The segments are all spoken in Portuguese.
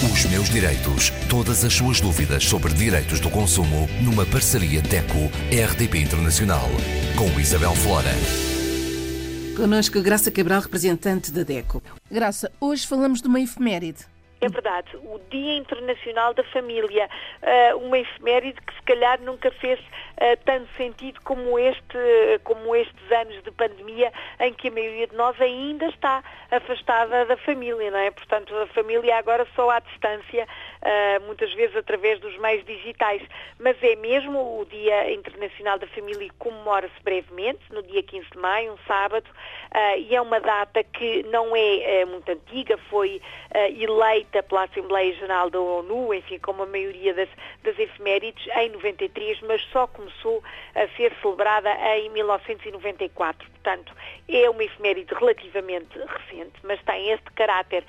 Os meus direitos. Todas as suas dúvidas sobre direitos do consumo numa parceria DECO-RDP Internacional. Com Isabel Flora. Connosco Graça Cabral, representante da DECO. Graça, hoje falamos de uma efeméride. É verdade, o Dia Internacional da Família, uh, uma efeméride que se calhar nunca fez uh, tanto sentido como, este, como estes anos de pandemia em que a maioria de nós ainda está afastada da família, não é? Portanto, a família agora só à distância, uh, muitas vezes através dos meios digitais. Mas é mesmo o Dia Internacional da Família e comemora-se brevemente, no dia 15 de maio, um sábado, e é uma data que não é muito antiga, foi eleita feita pela Assembleia Geral da ONU, enfim, como a maioria das, das efemérides, em 93, mas só começou a ser celebrada em 1994. Portanto, é uma efeméride relativamente recente, mas tem este caráter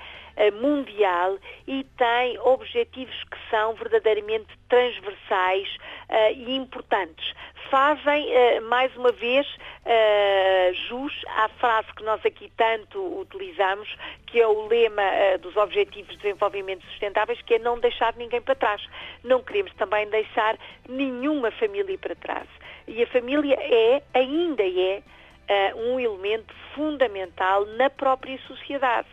mundial e tem objetivos que são verdadeiramente transversais uh, e importantes. Fazem, uh, mais uma vez, jus à frase que nós aqui tanto utilizamos, que é o lema dos Objetivos de Desenvolvimento Sustentáveis, que é não deixar ninguém para trás. Não queremos também deixar nenhuma família para trás. E a família é, ainda é, uh, um elemento fundamental na própria sociedade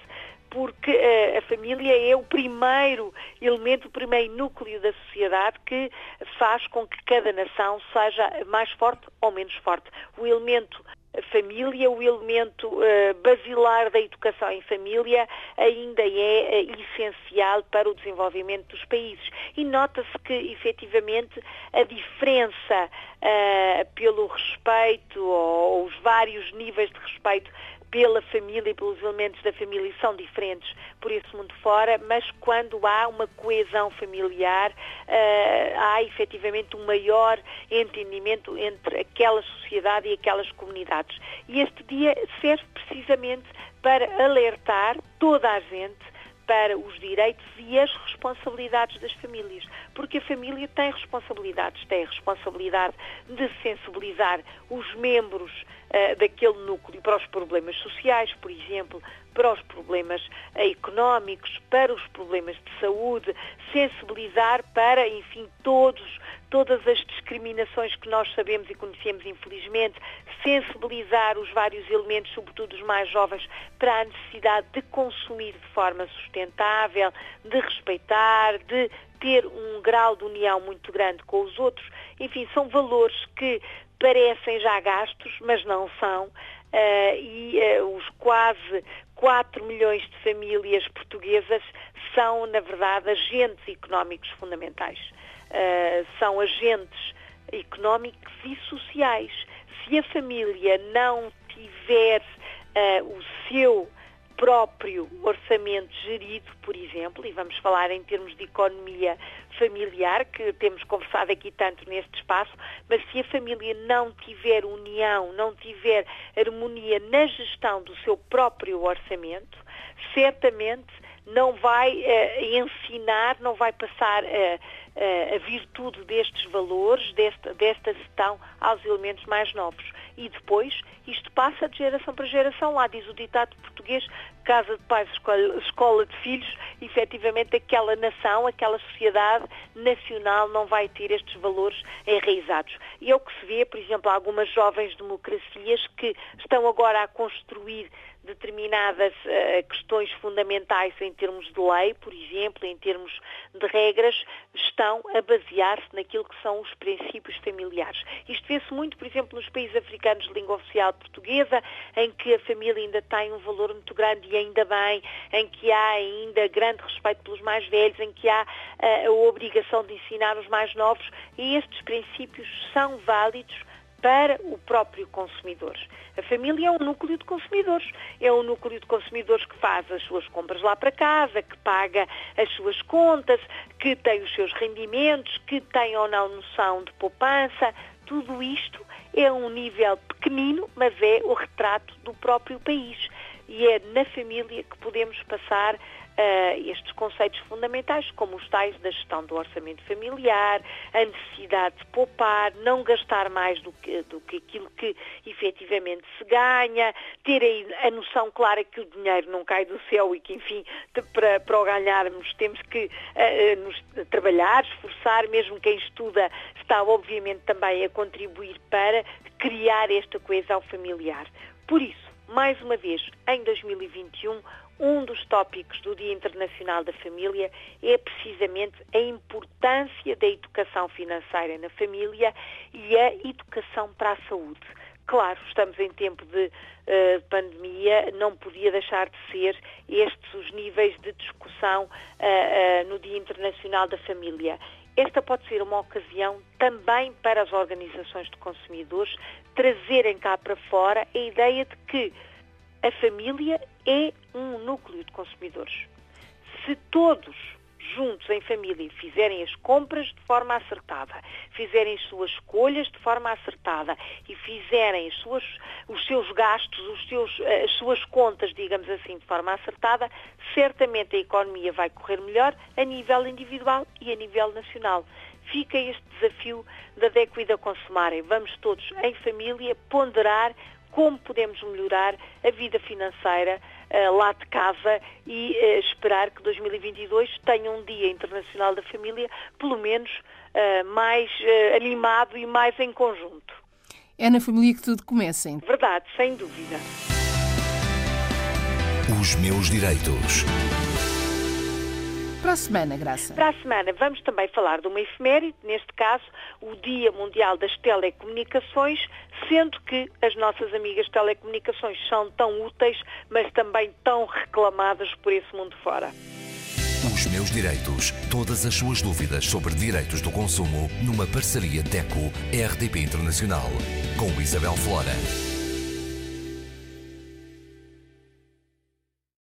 porque a família é o primeiro elemento, o primeiro núcleo da sociedade que faz com que cada nação seja mais forte ou menos forte. O elemento família, o elemento uh, basilar da educação em família ainda é uh, essencial para o desenvolvimento dos países. E nota-se que, efetivamente, a diferença uh, pelo respeito ou, ou os vários níveis de respeito pela família e pelos elementos da família são diferentes por esse mundo fora, mas quando há uma coesão familiar, uh, há efetivamente um maior entendimento entre aquela sociedade e aquelas comunidades. E este dia serve precisamente para alertar toda a gente para os direitos e as responsabilidades das famílias, porque a família tem responsabilidades, tem a responsabilidade de sensibilizar os membros uh, daquele núcleo para os problemas sociais, por exemplo, para os problemas uh, económicos, para os problemas de saúde, sensibilizar para, enfim, todos todas as discriminações que nós sabemos e conhecemos infelizmente, sensibilizar os vários elementos, sobretudo os mais jovens, para a necessidade de consumir de forma sustentável, de respeitar, de ter um grau de união muito grande com os outros. Enfim, são valores que parecem já gastos, mas não são. Uh, e uh, os quase 4 milhões de famílias portuguesas são, na verdade, agentes económicos fundamentais uh, são agentes económicos e sociais. Se a família não tiver uh, o seu próprio orçamento gerido, por exemplo, e vamos falar em termos de economia familiar, que temos conversado aqui tanto neste espaço, mas se a família não tiver união, não tiver harmonia na gestão do seu próprio orçamento, certamente não vai uh, ensinar, não vai passar uh, a virtude destes valores, desta, desta gestão aos elementos mais novos. E depois isto passa de geração para geração. Lá diz o ditado português, casa de pais, escola, de filhos, efetivamente aquela nação, aquela sociedade nacional não vai ter estes valores enraizados. E é o que se vê, por exemplo, algumas jovens democracias que estão agora a construir determinadas uh, questões fundamentais em termos de lei, por exemplo, em termos de regras, estão a basear-se naquilo que são os princípios familiares. Isto vê-se muito, por exemplo, nos países africanos de língua oficial portuguesa, em que a família ainda tem um valor muito grande e ainda bem, em que há ainda grande respeito pelos mais velhos, em que há uh, a obrigação de ensinar os mais novos, e estes princípios são válidos para o próprio consumidor. A família é um núcleo de consumidores. É um núcleo de consumidores que faz as suas compras lá para casa, que paga as suas contas, que tem os seus rendimentos, que tem ou não noção de poupança. Tudo isto é um nível pequenino, mas é o retrato do próprio país. E é na família que podemos passar uh, estes conceitos fundamentais, como os tais da gestão do orçamento familiar, a necessidade de poupar, não gastar mais do que, do que aquilo que efetivamente se ganha, ter a, a noção clara que o dinheiro não cai do céu e que, enfim, para, para o ganharmos temos que uh, nos, trabalhar, esforçar, mesmo quem estuda está obviamente também a contribuir para criar esta coesão familiar. Por isso, mais uma vez, em 2021, um dos tópicos do Dia Internacional da Família é precisamente a importância da educação financeira na família e a educação para a saúde. Claro, estamos em tempo de uh, pandemia, não podia deixar de ser estes os níveis de discussão uh, uh, no Dia Internacional da Família. Esta pode ser uma ocasião também para as organizações de consumidores trazerem cá para fora a ideia de que a família é um núcleo de consumidores. Se todos juntos em família fizerem as compras de forma acertada, fizerem as suas escolhas de forma acertada e fizerem suas, os seus gastos, os seus, eh, as suas contas, digamos assim, de forma acertada, certamente a economia vai correr melhor a nível individual e a nível nacional. Fica este desafio da DECO e da Consumarem. Vamos todos em família ponderar como podemos melhorar a vida financeira uh, lá de casa e uh, esperar que 2022 tenha um Dia Internacional da Família, pelo menos uh, mais animado e mais em conjunto. É na família que tudo começa. Hein? Verdade, sem dúvida. Os meus direitos. Para a semana, Graça. Para a semana vamos também falar de uma efeméride, neste caso o Dia Mundial das Telecomunicações, sendo que as nossas amigas telecomunicações são tão úteis, mas também tão reclamadas por esse mundo fora. Os meus direitos. Todas as suas dúvidas sobre direitos do consumo numa parceria DECO-RDP Internacional com Isabel Flora.